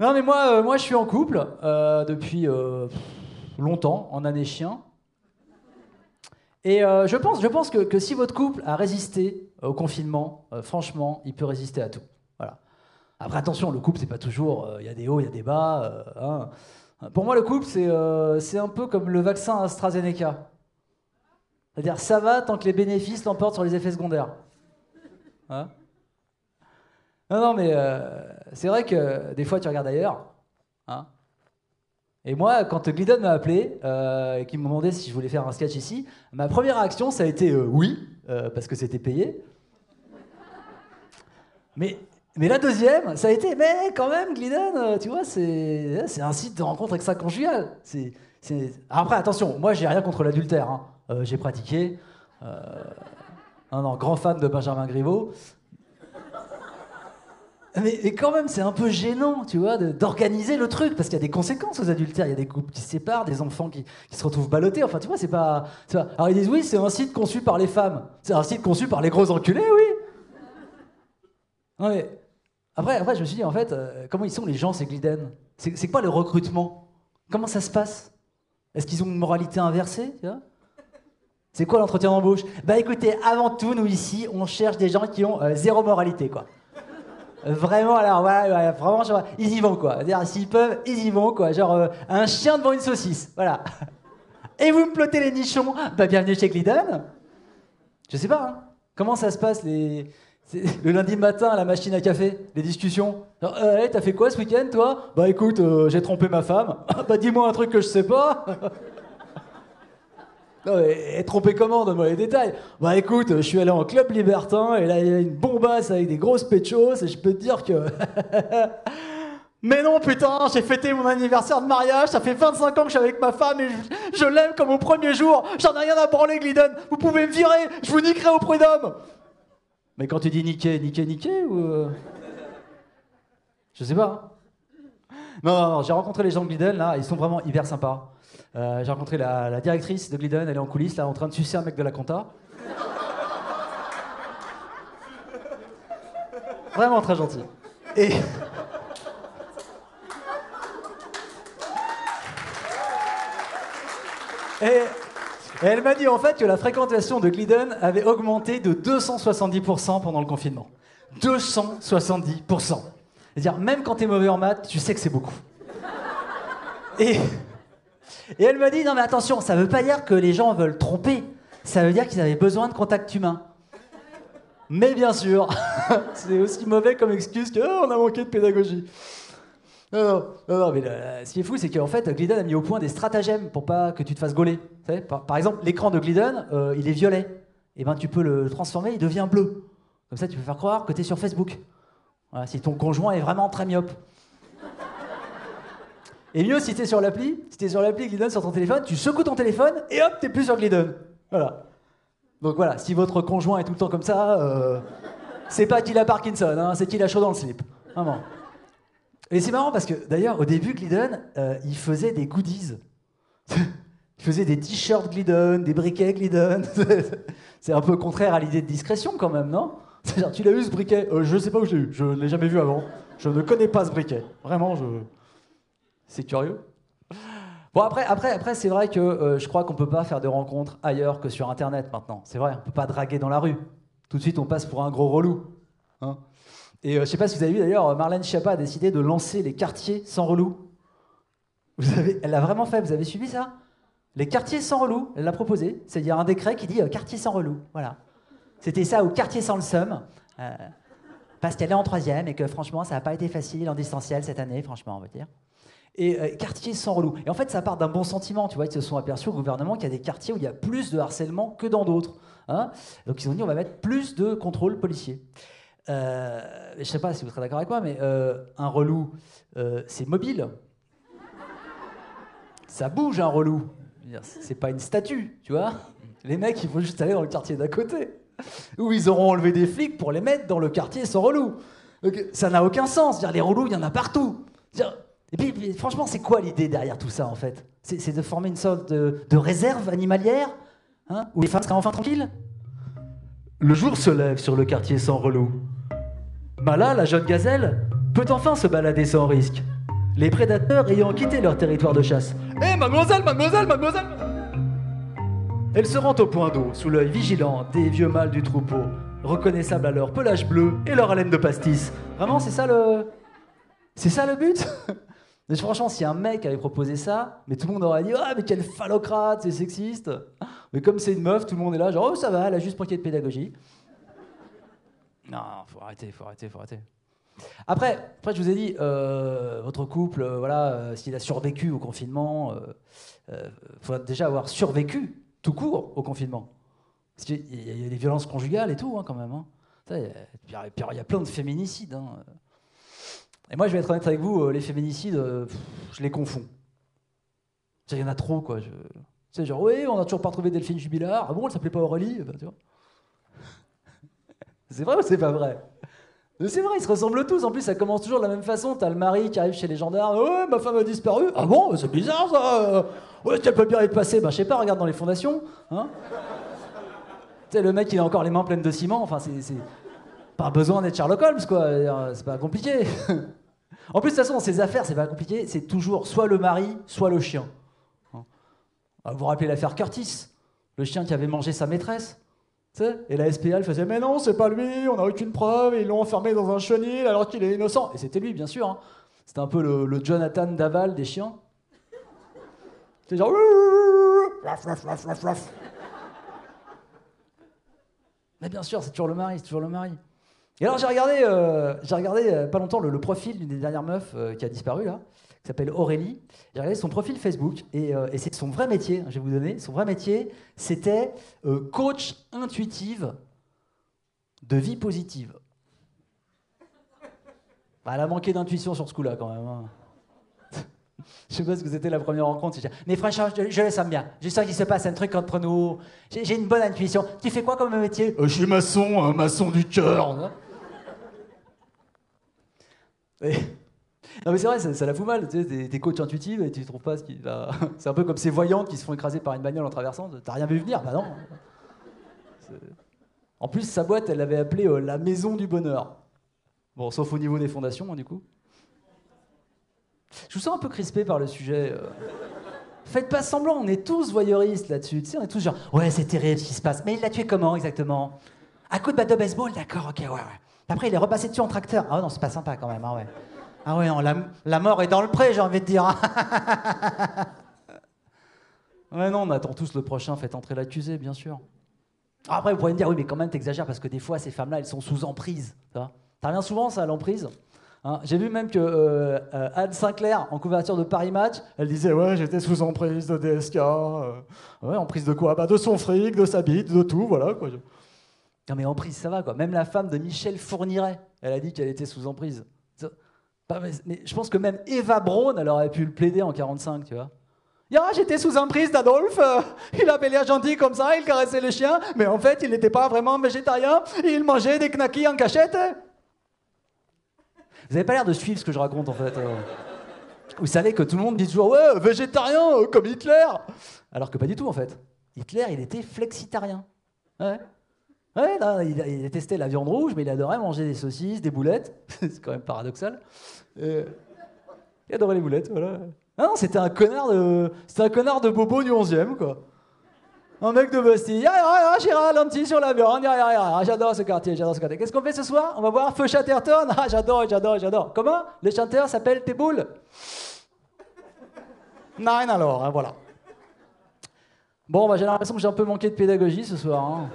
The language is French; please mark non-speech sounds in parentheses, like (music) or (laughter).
Non, mais moi, euh, moi, je suis en couple euh, depuis euh, longtemps, en année chien. Et je pense, je pense que, que si votre couple a résisté au confinement, franchement, il peut résister à tout. Voilà. Après, attention, le couple, c'est pas toujours. Il y a des hauts, il y a des bas. hein. Pour moi, le couple, c'est c'est un peu comme le vaccin AstraZeneca. C'est-à-dire, ça va tant que les bénéfices l'emportent sur les effets secondaires. Hein non, non, mais euh, c'est vrai que des fois, tu regardes ailleurs. Hein et moi, quand Glidden m'a appelé euh, et qu'il me demandait si je voulais faire un sketch ici, ma première réaction, ça a été euh, oui, euh, parce que c'était payé. Mais, mais la deuxième, ça a été, mais quand même, Glidden, euh, tu vois, c'est un site de rencontre extra-conjugale. Après, attention, moi, j'ai rien contre l'adultère. hein. J'ai pratiqué. Non, grand fan de Benjamin Griveaux. Mais, quand même, c'est un peu gênant, tu vois, d'organiser le truc, parce qu'il y a des conséquences aux adultères. Il y a des couples qui se séparent, des enfants qui, se retrouvent ballottés. Enfin, tu vois, c'est pas, Alors ils disent oui, c'est un site conçu par les femmes. C'est un site conçu par les gros enculés, oui. Non mais après, après, je me suis dit en fait, euh, comment ils sont les gens, ces Gliden C'est quoi le recrutement? Comment ça se passe? Est-ce qu'ils ont une moralité inversée C'est quoi l'entretien d'embauche? Bah écoutez, avant tout, nous ici, on cherche des gens qui ont euh, zéro moralité, quoi. Vraiment, alors, ouais, vraiment, ils y vont, quoi. C'est-à-dire, s'ils peuvent, ils y vont, quoi. Genre, euh, un chien devant une saucisse, voilà. (laughs) Et vous me plottez les nichons Bah, bienvenue chez Glidden. Je sais pas, hein. Comment ça se passe, les... (laughs) le lundi matin à la machine à café, les discussions? Genre, euh, hey, t'as fait quoi ce week-end, toi? Bah, écoute, euh, j'ai trompé ma femme. (laughs) bah, dis-moi un truc que je sais pas. Non, et trompé comment Donne-moi les détails? Bah écoute, je suis allé en club libertin et là il y a une bombasse avec des grosses péchos et je peux te dire que. (laughs) mais non putain, j'ai fêté mon anniversaire de mariage, ça fait 25 ans que je suis avec ma femme et je, je l'aime comme au premier jour. J'en ai rien à branler, Glidden. Vous pouvez me virer, je vous niquerai au prud'homme. Mais quand tu dis niquer, niquer, niquer ou. euh, Je sais pas. (laughs) Non, j'ai rencontré les gens de Glidden là, ils sont vraiment hyper sympas. Euh, j'ai rencontré la, directrice de Glidden, elle est en coulisses là en train de sucer un mec de la compta. Vraiment très gentil. Et. (laughs) Et, et elle m'a dit en fait que la fréquentation de Glidden avait augmenté de 270% pendant le confinement. 270%. C'est-à-dire, même quand t'es mauvais en maths, tu sais que c'est beaucoup. Et, et elle m'a dit non mais attention, ça veut pas dire que les gens veulent tromper. Ça veut dire qu'ils avaient besoin de contact humain. Mais bien sûr, (laughs) c'est aussi mauvais comme excuse que oh, on a manqué de pédagogie. Non, non, non, mais ce qui est fou, c'est qu'en fait, Glidden a mis au point des stratagèmes pour pas que tu te fasses gauler. Par, par exemple, l'écran de Glidden, euh, il est violet. Et ben, tu peux le transformer, il devient bleu. Comme ça, tu peux faire croire que tu es sur Facebook. Si ton conjoint est vraiment très myope. Et mieux, si t'es sur l'appli, si t'es sur l'appli Glidden sur ton téléphone, tu secoues ton téléphone et hop, t'es plus sur Glidden. Voilà. Donc voilà, si votre conjoint est tout le temps comme ça, euh, c'est pas qu'il a Parkinson, hein, c'est qu'il a chaud dans le slip. Vraiment. Et c'est marrant parce que d'ailleurs, au début, Glidden, euh, il faisait des goodies. (laughs) il faisait des t-shirts Glidden, des briquets Glidden. (laughs) c'est un peu contraire à l'idée de discrétion quand même, non? Tu l'as eu ce briquet Euh, Je sais pas où je l'ai eu, je ne l'ai jamais vu avant. Je ne connais pas ce briquet. Vraiment. C'est curieux. Bon après, après, après c'est vrai que euh, je crois qu'on peut pas faire de rencontres ailleurs que sur Internet maintenant. C'est vrai, on peut pas draguer dans la rue. Tout de suite, on passe pour un gros relou. hein. Et euh, je sais pas si vous avez vu d'ailleurs, Marlène Schiappa a décidé de lancer les quartiers sans relou. Elle l'a vraiment fait, vous avez suivi ça? Les quartiers sans relou, elle l'a proposé. C'est-à-dire un décret qui dit euh, quartier sans relou. Voilà. C'était ça, ou quartier sans le seum. euh, parce qu'elle est en troisième et que franchement, ça n'a pas été facile en distanciel cette année, franchement, on va dire. Et euh, quartier sans relou. Et en fait, ça part d'un bon sentiment. Tu vois, ils se sont aperçus au gouvernement qu'il y a des quartiers où il y a plus de harcèlement que dans d'autres. hein. Donc ils ont dit on va mettre plus de contrôles policiers. Euh, je sais pas si vous serez d'accord avec moi, mais un relou, c'est mobile. Ça bouge un relou. C'est pas une statue, tu vois. Les mecs, ils vont juste aller dans le quartier d'à côté. Ou ils auront enlevé des flics pour les mettre dans le quartier sans relou. Ça n'a aucun sens. Les relous, il y en a partout. Et puis, franchement, c'est quoi l'idée derrière tout ça, en fait? C'est de former une sorte de, réserve animalière hein, Où les femmes seraient enfin tranquilles? Le jour se lève sur le quartier sans relou. Bah là, la jeune gazelle peut enfin se balader sans risque. les prédateurs ayant quitté leur territoire de chasse. Hé, mademoiselle, mademoiselle, mademoiselle Elle se rend au point d'eau, sous l'œil vigilant des vieux mâles du troupeau, reconnaissables à leur pelage bleu et leur haleine de pastis. Vraiment, c'est ça le. C'est ça le but? (laughs) Mais franchement, si un mec avait proposé ça, mais tout le monde aurait dit Ah, mais quel phallocrate, c'est sexiste Mais comme c'est une meuf, tout le monde est là, genre Oh, ça va, elle a juste manqué de pédagogie. Non, faut arrêter, faut arrêter, faut arrêter. Après, après je vous ai dit, euh, votre couple, euh, voilà, euh, s'il a survécu au confinement, il faut déjà avoir survécu tout court au confinement. Parce qu'il y, a des violences conjugales et tout, hein, quand même. Hein. Il y, a plein de féminicides. Hein. Et moi, je vais être honnête avec vous, les féminicides, je les confonds. Il y en a trop, quoi. Je... Sais, genre, oui, on n'a toujours pas retrouvé Delphine Jubilard. Ah bon, elle s'appelait pas Aurélie? Vois (laughs) C'est vrai ou c'est pas vrai? C'est vrai, ils se ressemblent tous. En plus, ça commence toujours de la même façon. T'as le mari qui arrive chez les gendarmes. Ouais, ma femme a disparu. Ah bon C'est bizarre ça. Ouais, elle peut bien être passée. Bah, je sais pas, regarde dans les fondations. Hein tu sais, le mec, il a encore les mains pleines de ciment. Enfin, c'est. Pas besoin d'être Sherlock Holmes, quoi. C'est pas compliqué. (laughs) en plus, de toute façon, ces affaires, c'est pas compliqué. C'est toujours soit le mari, soit le chien. Hein vous vous rappelez l'affaire Curtis Le chien qui avait mangé sa maîtresse? Et la SPA, elle faisait Mais non, c'est pas lui, on n'a aucune preuve, ils l'ont enfermé dans un chenil alors qu'il est innocent. Et c'était lui, bien sûr. Hein. C'était un peu le, Jonathan Daval des chiens. C'était genre. Mais bien sûr, c'est toujours le mari, c'est toujours le mari. Et alors j'ai regardé, euh, j'ai regardé euh, pas longtemps le, profil d'une des dernières meufs euh, qui a disparu là qui s'appelle Aurélie. J'ai regardé son profil Facebook euh, et, c'est son vrai métier, je vais vous donner. Son vrai métier, c'était euh, coach intuitive de vie positive. Bah, elle a manqué d'intuition sur ce coup-là quand même. Hein. je sais pas ce que c'était la première rencontre. Mais franchement, je, le sens bien. Je sens qu'il se passe un truc entre nous. J'ai une bonne intuition. Tu fais quoi comme métier? Euh, Je suis maçon, un maçon du cœur. Non mais c'est vrai, ça, la fout mal. Tu sais, t'es, coach intuitive et tu trouves pas ce qui va. (laughs) C'est un peu comme ces voyantes qui se font écraser par une bagnole en traversant. T'as rien vu venir Bah non. En plus, sa boîte, elle l'avait appelée euh, la maison du bonheur. Bon, sauf au niveau des fondations, hein, du coup. Je vous sens un peu crispé par le sujet. Euh. Faites pas semblant, on est tous voyeuristes là-dessus. Tu sais, on est tous genre, ouais, c'est terrible ce qui se passe. Mais il l'a tué comment exactement? À coup de batte de baseball, d'accord, ok, ouais, ouais. Après, il est repassé dessus en tracteur. Ah non, c'est pas sympa quand même, hein, ouais. Ah oui, la, mort est dans le pré, j'ai envie de dire. (laughs) ouais, non, on attend tous le prochain, faites entrer l'accusé, bien sûr. Après, vous pourriez me dire, oui, mais quand même, t'exagères parce que des fois, ces femmes-là, elles sont sous emprise. Ça revient souvent, ça, l'emprise hein J'ai vu même que euh, euh, Anne Sinclair, en couverture de Paris Match, elle disait Ouais, j'étais sous emprise de DSK. Euh, ouais, emprise de quoi? Bah, De son fric, de sa bite, de tout, voilà. Quoi. Non, mais emprise, ça va, quoi. Même la femme de Michel Fourniret, elle a dit qu'elle était sous emprise je pense que même Eva Braun, aurait pu le plaider en 45, tu vois. Ya, j'étais sous emprise d'Adolphe, il avait l'air gentil comme ça, il caressait le chien, mais en fait, il n'était pas vraiment végétarien, il mangeait des knackis en cachette. Vous n'avez pas l'air de suivre ce que je raconte en fait. Euh. Vous savez que tout le monde dit toujours ouais, végétarien, euh, comme Hitler Alors que pas du tout en fait. Hitler, il était flexitarien. Ouais, il, testé la viande rouge, mais il adorait manger des saucisses, des boulettes. (laughs) c'est quand même paradoxal. il adorait les boulettes, voilà. non, c'était un connard de, c'était un connard de bobo du 11e, quoi. Un mec de Bastille. Ah, ah, ah, Gérard, un petit sur la viande. Ah, j'adore ce quartier, j'adore ce quartier. Qu'est-ce qu'on fait ce soir? On va voir Feu Chatterton. Ah, j'adore, j'adore, j'adore. Comment? Le chanteur s'appelle Tes boules? Nine alors, hein, voilà. Bon, bah, j'ai l'impression que j'ai un peu manqué de pédagogie ce soir. Hein.